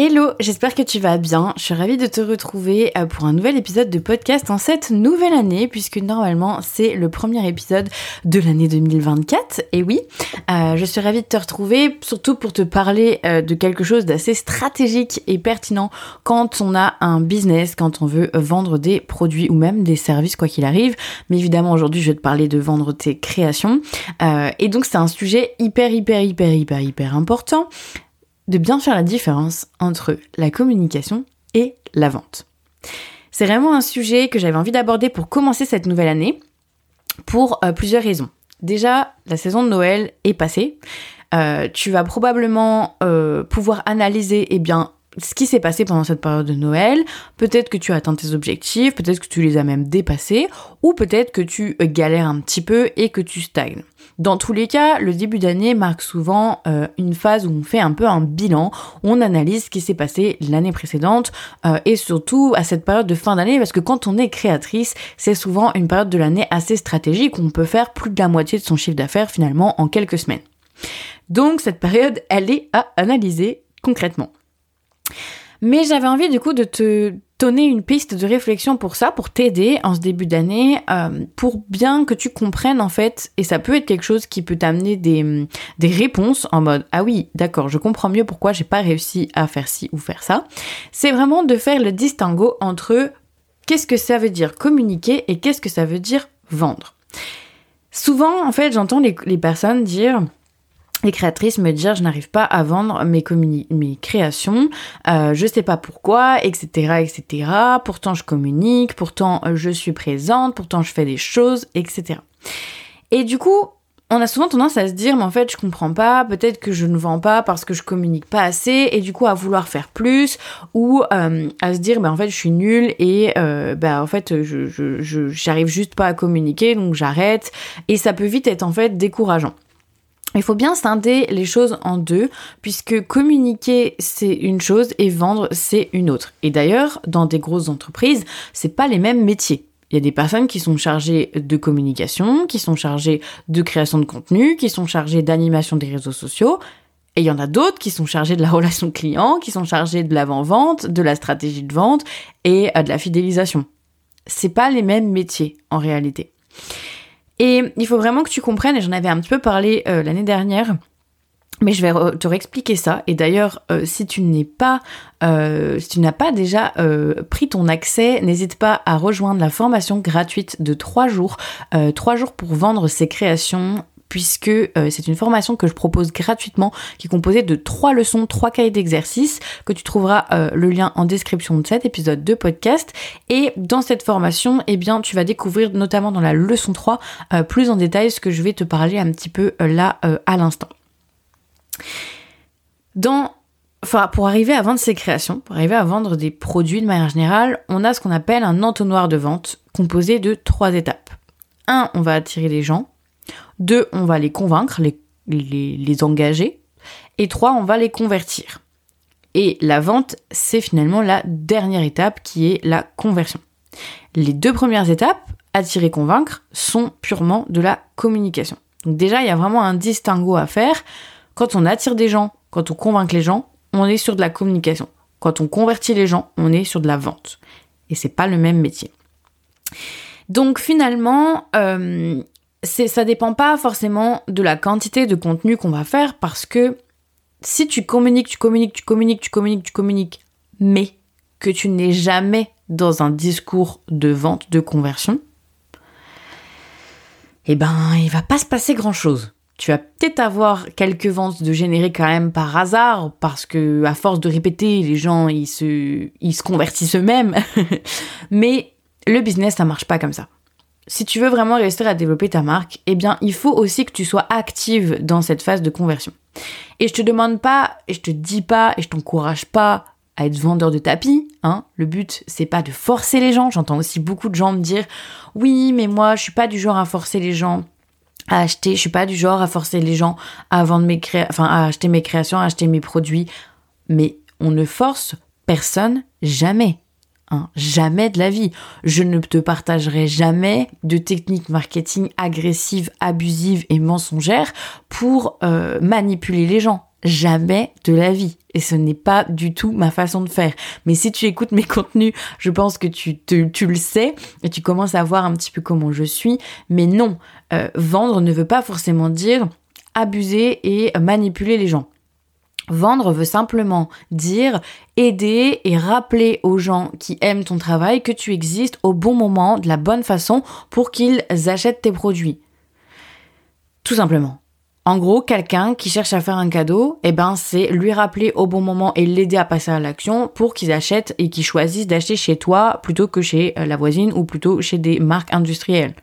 Hello, j'espère que tu vas bien. Je suis ravie de te retrouver euh, pour un nouvel épisode de podcast en cette nouvelle année, puisque normalement c'est le premier épisode de l'année 2024. Et oui, euh, je suis ravie de te retrouver, surtout pour te parler euh, de quelque chose d'assez stratégique et pertinent quand on a un business, quand on veut vendre des produits ou même des services, quoi qu'il arrive. Mais évidemment, aujourd'hui, je vais te parler de vendre tes créations. et donc, c'est un sujet hyper, hyper, hyper, hyper, hyper important de bien faire la différence entre la communication et la vente. C'est vraiment un sujet que j'avais envie d'aborder pour commencer cette nouvelle année pour euh, plusieurs raisons. Déjà, la saison de Noël est passée. Euh, tu vas probablement euh, pouvoir analyser eh bien, ce qui s'est passé pendant cette période de Noël. Peut-être que tu as atteint tes objectifs, peut-être que tu les as même dépassés, ou peut-être que tu galères un petit peu et que tu stagnes. Dans tous les cas, le début d'année marque souvent euh, une phase où on fait un peu un bilan, on analyse ce qui s'est passé l'année précédente euh, et surtout à cette période de fin d'année parce que quand on est créatrice, c'est souvent une période de l'année assez stratégique où on peut faire plus de la moitié de son chiffre d'affaires finalement en quelques semaines. Donc cette période, elle est à analyser concrètement. Mais j'avais envie du coup de te donner une piste de réflexion pour ça, pour t'aider en ce début d'année, euh, pour bien que tu comprennes en fait, et ça peut être quelque chose qui peut t'amener des, réponses en mode ah oui, d'accord, je comprends mieux pourquoi j'ai pas réussi à faire ci ou faire ça. C'est vraiment de faire le distinguo entre qu'est-ce que ça veut dire communiquer et qu'est-ce que ça veut dire vendre. Souvent, en fait, j'entends les, les personnes dire les créatrices me dire je n'arrive pas à vendre mes, créations, euh, je sais pas pourquoi, etc., etc. Pourtant je communique, pourtant euh, je suis présente, pourtant je fais des choses, etc. Et du coup, on a souvent tendance à se dire mais en fait je comprends pas, peut-être que je ne vends pas parce que je communique pas assez et du coup à vouloir faire plus ou euh, à se dire bah en fait je suis nulle et euh, bah en fait je j'arrive juste pas à communiquer donc j'arrête et ça peut vite être en fait décourageant. Il faut bien scinder les choses en deux, puisque communiquer c'est une chose et vendre c'est une autre. Et d'ailleurs, dans des grosses entreprises, c'est pas les mêmes métiers. Il y a des personnes qui sont chargées de communication, qui sont chargées de création de contenu, qui sont chargées d'animation des réseaux sociaux, et il y en a d'autres qui sont chargées de la relation client, qui sont chargées de l'avant-vente, de la stratégie de vente et euh, de la fidélisation. C'est pas les mêmes métiers en réalité. Et il faut vraiment que tu comprennes, et j'en avais un petit peu parlé euh, l'année dernière, mais je vais te réexpliquer ça. Et d'ailleurs, euh, si tu n'es pas, euh, si tu n'as pas déjà pris ton accès, n'hésite pas à rejoindre la formation gratuite de 3 jours, 3 jours pour vendre ses créations puisque euh, c'est une formation que je propose gratuitement qui est composée de trois leçons, trois cahiers d'exercices que tu trouveras euh, le lien en description de cet épisode de podcast et dans cette formation eh bien tu vas découvrir notamment dans la leçon 3 euh, plus en détail ce que je vais te parler un petit peu là à l'instant. Dans Enfin, pour arriver à vendre ses créations, pour arriver à vendre des produits de manière générale, on a ce qu'on appelle un entonnoir de vente composé de trois étapes. Un, on va attirer les gens. Deux, on va les convaincre, les, engager. Et trois, on va les convertir. Et la vente, c'est finalement la dernière étape qui est la conversion. Les deux premières étapes, attirer, convaincre, sont purement de la communication. Donc déjà, il y a vraiment un distinguo à faire. Quand on attire des gens, quand on convainc les gens, on est sur de la communication. Quand on convertit les gens, on est sur de la vente. Et c'est pas le même métier. Donc finalement, euh, c'est ça dépend pas forcément de la quantité de contenu qu'on va faire parce que si tu communiques, tu communiques, tu communiques, tu communiques, tu communiques, mais que tu n'es jamais dans un discours de vente, de conversion, eh ben, il va pas se passer grand chose. Tu vas peut-être avoir quelques ventes de générer quand même par hasard, parce que à force de répéter, les gens ils se, ils se convertissent eux-mêmes. Mais le business, ça marche pas comme ça si tu veux vraiment réussir à développer ta marque, eh bien, il faut aussi que tu sois active dans cette phase de conversion. Et je te demande pas, et je te dis pas, et je t'encourage pas à être vendeur de tapis, hein. Le but, c'est pas de forcer les gens. J'entends aussi beaucoup de gens me dire, oui, mais moi, je suis pas du genre à forcer les gens à acheter, je suis pas du genre à forcer les gens à vendre à acheter mes créations, à acheter mes produits. Mais on ne force personne jamais. Hein, jamais de la vie. Je ne te partagerai jamais de techniques marketing agressives, abusives et mensongères pour euh, manipuler les gens. Jamais de la vie. Et ce n'est pas du tout ma façon de faire. Mais si tu écoutes mes contenus, je pense que tu, le sais et tu commences à voir un petit peu comment je suis. Mais non, euh, vendre ne veut pas forcément dire abuser et manipuler les gens. Vendre veut simplement dire aider et rappeler aux gens qui aiment ton travail que tu existes au bon moment, de la bonne façon, pour qu'ils achètent tes produits. Tout simplement. En gros, quelqu'un qui cherche à faire un cadeau, eh ben, c'est lui rappeler au bon moment et l'aider à passer à l'action pour qu'ils achètent et qu'ils choisissent d'acheter chez toi plutôt que chez euh, la voisine ou plutôt chez des marques industrielles.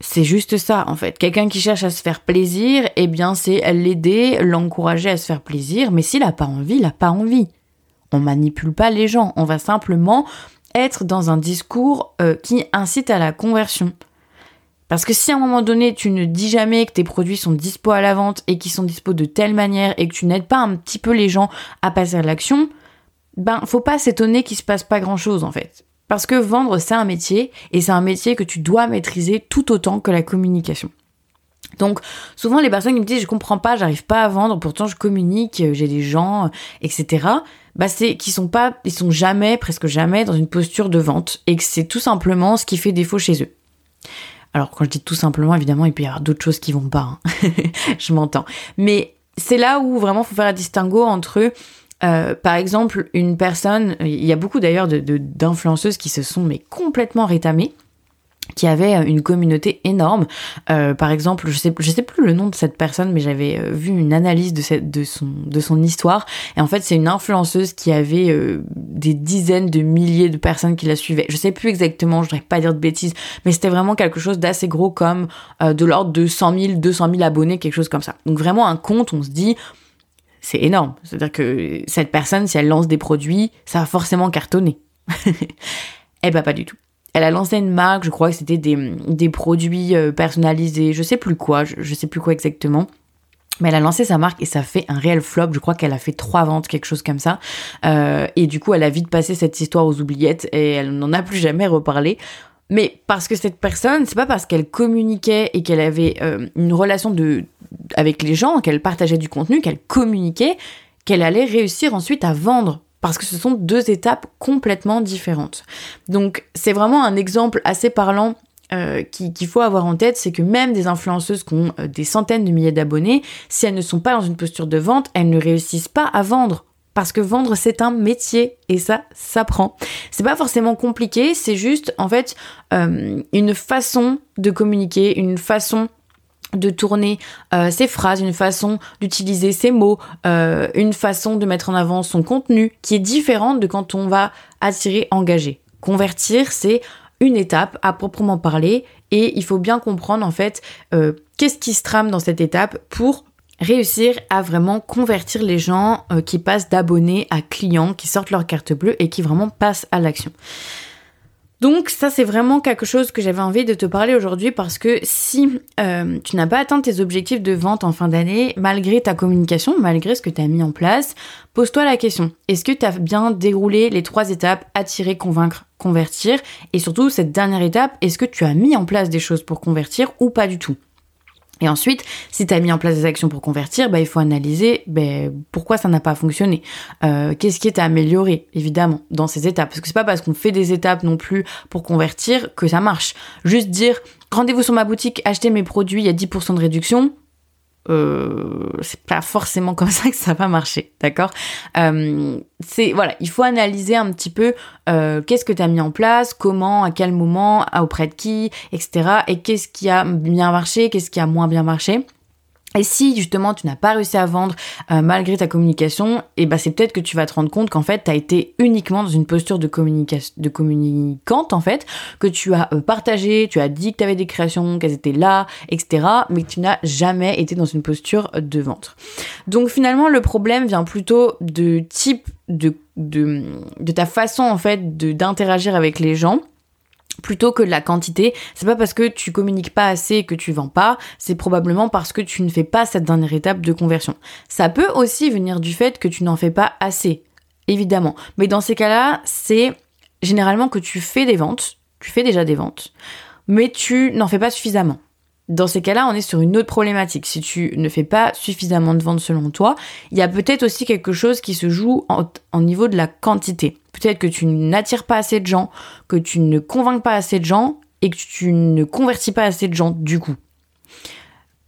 C'est juste ça, en fait. Quelqu'un qui cherche à se faire plaisir, eh bien, c'est l'aider, l'encourager à se faire plaisir, mais s'il n'a pas envie, il n'a pas envie. On manipule pas les gens, on va simplement être dans un discours euh, qui incite à la conversion. Parce que si à un moment donné, tu ne dis jamais que tes produits sont dispo à la vente et qu'ils sont dispo de telle manière et que tu n'aides pas un petit peu les gens à passer à l'action, ben, faut pas s'étonner qu'il se passe pas grand chose, en fait. Parce que vendre, c'est un métier et c'est un métier que tu dois maîtriser tout autant que la communication. Donc souvent les personnes qui me disent je comprends pas, j'arrive pas à vendre, pourtant je communique, j'ai des gens, etc. Bah c'est qu'ils sont pas, ils sont jamais, presque jamais dans une posture de vente et que c'est tout simplement ce qui fait défaut chez eux. Alors quand je dis tout simplement, évidemment, il peut y avoir d'autres choses qui vont pas. Hein. je m'entends. Mais c'est là où vraiment faut faire un distinguo entre euh, par exemple, une personne, il y a beaucoup d'ailleurs d'influenceuses qui se sont mais complètement rétamées qui avait euh, une communauté énorme. Euh, par exemple, je sais, je sais plus le nom de cette personne, mais j'avais euh, vu une analyse de, cette, de, son, de son histoire. Et en fait, c'est une influenceuse qui avait des dizaines de milliers de personnes qui la suivaient. Je sais plus exactement, je voudrais pas dire de bêtises, mais c'était vraiment quelque chose d'assez gros comme de l'ordre de 100 000, 200 000 abonnés, quelque chose comme ça. Donc vraiment un compte, on se dit, c'est énorme. C'est-à-dire que cette personne, si elle lance des produits, ça va forcément cartonner. eh ben pas du tout. Elle a lancé une marque, je crois que c'était des, des, produits euh, personnalisés, je sais plus quoi, je, sais plus quoi exactement. Mais elle a lancé sa marque et ça fait un réel flop. Je crois qu'elle a fait trois ventes, quelque chose comme ça. Euh, et du coup, elle a vite passé cette histoire aux oubliettes et elle n'en a plus jamais reparlé. Mais parce que cette personne, c'est pas parce qu'elle communiquait et qu'elle avait euh, une relation de avec les gens, qu'elle partageait du contenu, qu'elle communiquait, qu'elle allait réussir ensuite à vendre parce que ce sont deux étapes complètement différentes. Donc c'est vraiment un exemple assez parlant euh, qu'il faut avoir en tête, c'est que même des influenceuses qui ont euh, des centaines de milliers d'abonnés, si elles ne sont pas dans une posture de vente, elles ne réussissent pas à vendre. Parce que vendre, c'est un métier et ça s'apprend. C'est pas forcément compliqué, c'est juste en fait euh, une façon de communiquer, une façon de tourner euh, ses phrases, une façon d'utiliser ses mots, euh, une façon de mettre en avant son contenu qui est différente de quand on va attirer, engager. Convertir, c'est une étape à proprement parler et il faut bien comprendre en fait euh, qu'est-ce qui se trame dans cette étape pour réussir à vraiment convertir les gens qui passent d'abonnés à clients, qui sortent leur carte bleue et qui vraiment passent à l'action. Donc ça c'est vraiment quelque chose que j'avais envie de te parler aujourd'hui parce que si euh, tu n'as pas atteint tes objectifs de vente en fin d'année, malgré ta communication, malgré ce que tu as mis en place, pose-toi la question. Est-ce que tu as bien déroulé les trois étapes, attirer, convaincre, convertir? Et surtout cette dernière étape, est-ce que tu as mis en place des choses pour convertir ou pas du tout? Et ensuite, si tu as mis en place des actions pour convertir, bah, il faut analyser bah, pourquoi ça n'a pas fonctionné. Euh, Qu'est-ce qui est à améliorer, évidemment, dans ces étapes. Parce que c'est pas parce qu'on fait des étapes non plus pour convertir que ça marche. Juste dire, rendez-vous sur ma boutique, achetez mes produits, il y a 10% de réduction euh, c'est pas forcément comme ça que ça va marcher, d'accord? Euh, C'est voilà, il faut analyser un petit peu euh, qu'est-ce que tu as mis en place, comment, à quel moment, auprès de qui, etc. Et qu'est-ce qui a bien marché, qu'est-ce qui a moins bien marché. Et si justement tu n'as pas réussi à vendre euh, malgré ta communication, et eh ben c'est peut-être que tu vas te rendre compte qu'en fait tu as été uniquement dans une posture de communication de communicante en fait, que tu as euh, partagé, tu as dit que tu avais des créations, qu'elles étaient là, etc. Mais que tu n'as jamais été dans une posture de vente. Donc finalement le problème vient plutôt de type de, de, de ta façon en fait d'interagir avec les gens plutôt que de la quantité. C'est pas parce que tu communiques pas assez que tu vends pas, c'est probablement parce que tu ne fais pas cette dernière étape de conversion. Ça peut aussi venir du fait que tu n'en fais pas assez, évidemment. Mais dans ces cas-là, c'est généralement que tu fais des ventes, tu fais déjà des ventes, mais tu n'en fais pas suffisamment. Dans ces cas-là, on est sur une autre problématique. Si tu ne fais pas suffisamment de ventes selon toi, il y a peut-être aussi quelque chose qui se joue en, niveau de la quantité. Peut-être que tu n'attires pas assez de gens, que tu ne convaincs pas assez de gens et que tu ne convertis pas assez de gens du coup.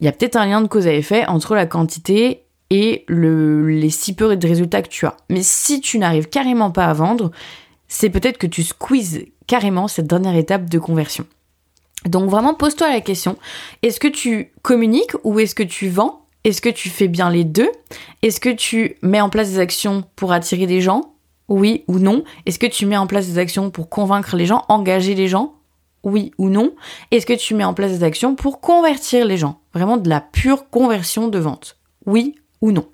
Il y a peut-être un lien de cause à effet entre la quantité et les si peu de résultats que tu as. Mais si tu n'arrives carrément pas à vendre, c'est peut-être que tu squeezes carrément cette dernière étape de conversion. Donc vraiment pose-toi la question, est-ce que tu communiques ou est-ce que tu vends? Est-ce que tu fais bien les deux? Est-ce que tu mets en place des actions pour attirer des gens? Oui ou non? Est-ce que tu mets en place des actions pour convaincre les gens, engager les gens? Oui ou non? Est-ce que tu mets en place des actions pour convertir les gens? Vraiment de la pure conversion de vente. Oui ou non?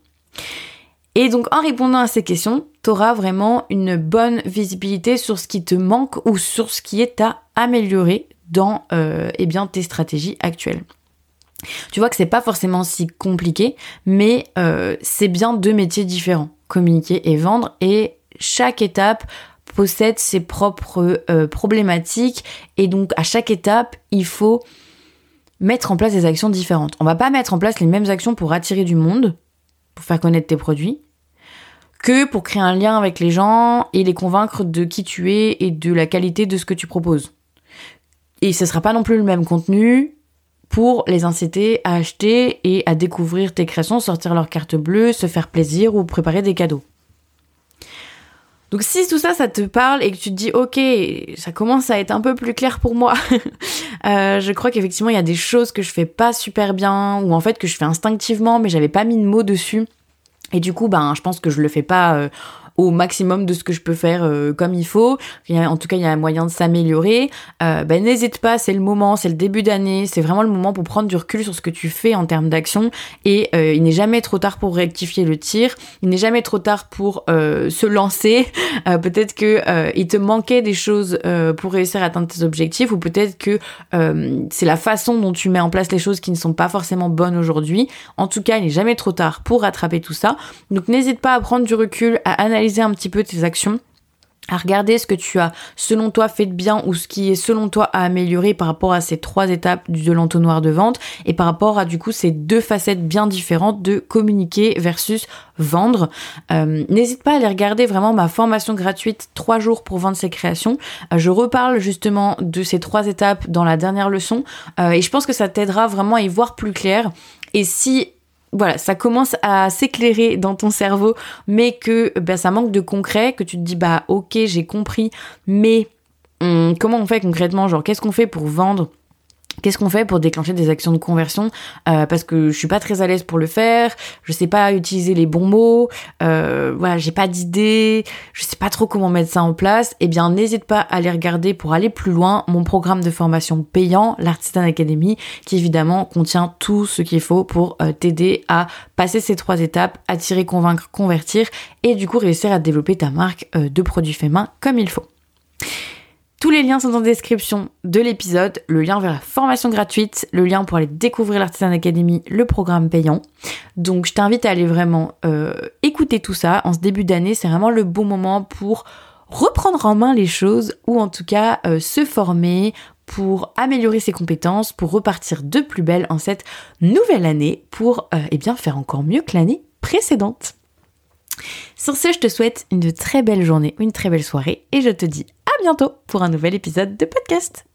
Et donc en répondant à ces questions, tu auras vraiment une bonne visibilité sur ce qui te manque ou sur ce qui est à améliorer dans euh, eh tes stratégies actuelles. Tu vois que c'est pas forcément si compliqué, mais euh, c'est bien deux métiers différents, communiquer et vendre, et chaque étape possède ses propres euh, problématiques, et donc à chaque étape, il faut mettre en place des actions différentes. On va pas mettre en place les mêmes actions pour attirer du monde, pour faire connaître tes produits, que pour créer un lien avec les gens et les convaincre de qui tu es et de la qualité de ce que tu proposes. Et ce sera pas non plus le même contenu pour les inciter à acheter et à découvrir tes créations, sortir leur carte bleue, se faire plaisir ou préparer des cadeaux. Donc si tout ça, ça te parle et que tu te dis, ok, ça commence à être un peu plus clair pour moi, euh, je crois qu'effectivement, il y a des choses que je fais pas super bien, ou en fait que je fais instinctivement, mais j'avais pas mis de mots dessus. Et du coup, ben, je pense que je le fais pas euh, au maximum de ce que je peux faire euh, comme il faut. en tout cas, il y a un moyen de s'améliorer. Euh, ben, n'hésite pas, c'est le moment, c'est le début d'année, c'est vraiment le moment pour prendre du recul sur ce que tu fais en termes d'action. Et euh, il n'est jamais trop tard pour rectifier le tir. Il n'est jamais trop tard pour se lancer. peut-être que il te manquait des choses pour réussir à atteindre tes objectifs, ou peut-être que c'est la façon dont tu mets en place les choses qui ne sont pas forcément bonnes aujourd'hui. En tout cas, il n'est jamais trop tard pour rattraper tout ça. Donc n'hésite pas à prendre du recul, à analyser un petit peu tes actions à regarder ce que tu as selon toi fait de bien ou ce qui est selon toi à améliorer par rapport à ces trois étapes de l'entonnoir de vente et par rapport à du coup ces deux facettes bien différentes de communiquer versus vendre. Euh, n'hésite pas à aller regarder vraiment ma formation gratuite 3 jours pour vendre ses créations. Euh, je reparle justement de ces trois étapes dans la dernière leçon euh, et je pense que ça t'aidera vraiment à y voir plus clair. Et si voilà, ça commence à s'éclairer dans ton cerveau, mais que ben, ça manque de concret, que tu te dis bah ok j'ai compris, mais hum, comment on fait concrètement? Genre qu'est-ce qu'on fait pour vendre? Qu'est-ce qu'on fait pour déclencher des actions de conversion euh, Parce que je suis pas très à l'aise pour le faire, je sais pas utiliser les bons mots, euh, voilà, j'ai pas d'idée, je sais pas trop comment mettre ça en place. Eh bien, n'hésite pas à aller regarder pour aller plus loin mon programme de formation payant, l'Artisan Academy, qui évidemment contient tout ce qu'il faut pour euh, t'aider à passer ces trois étapes, attirer, convaincre, convertir, et du coup réussir à développer ta marque de produits faits main comme il faut. Tous les liens sont en description de l'épisode, le lien vers la formation gratuite, le lien pour aller découvrir l'Artisan Academy, le programme payant. Donc je t'invite à aller vraiment euh, écouter tout ça en ce début d'année, c'est vraiment le bon moment pour reprendre en main les choses ou en tout cas euh, se former pour améliorer ses compétences, pour repartir de plus belle en cette nouvelle année, pour euh, eh bien faire encore mieux que l'année précédente. Sur ce, je te souhaite une très belle journée, une très belle soirée et je te dis à bientôt pour un nouvel épisode de podcast.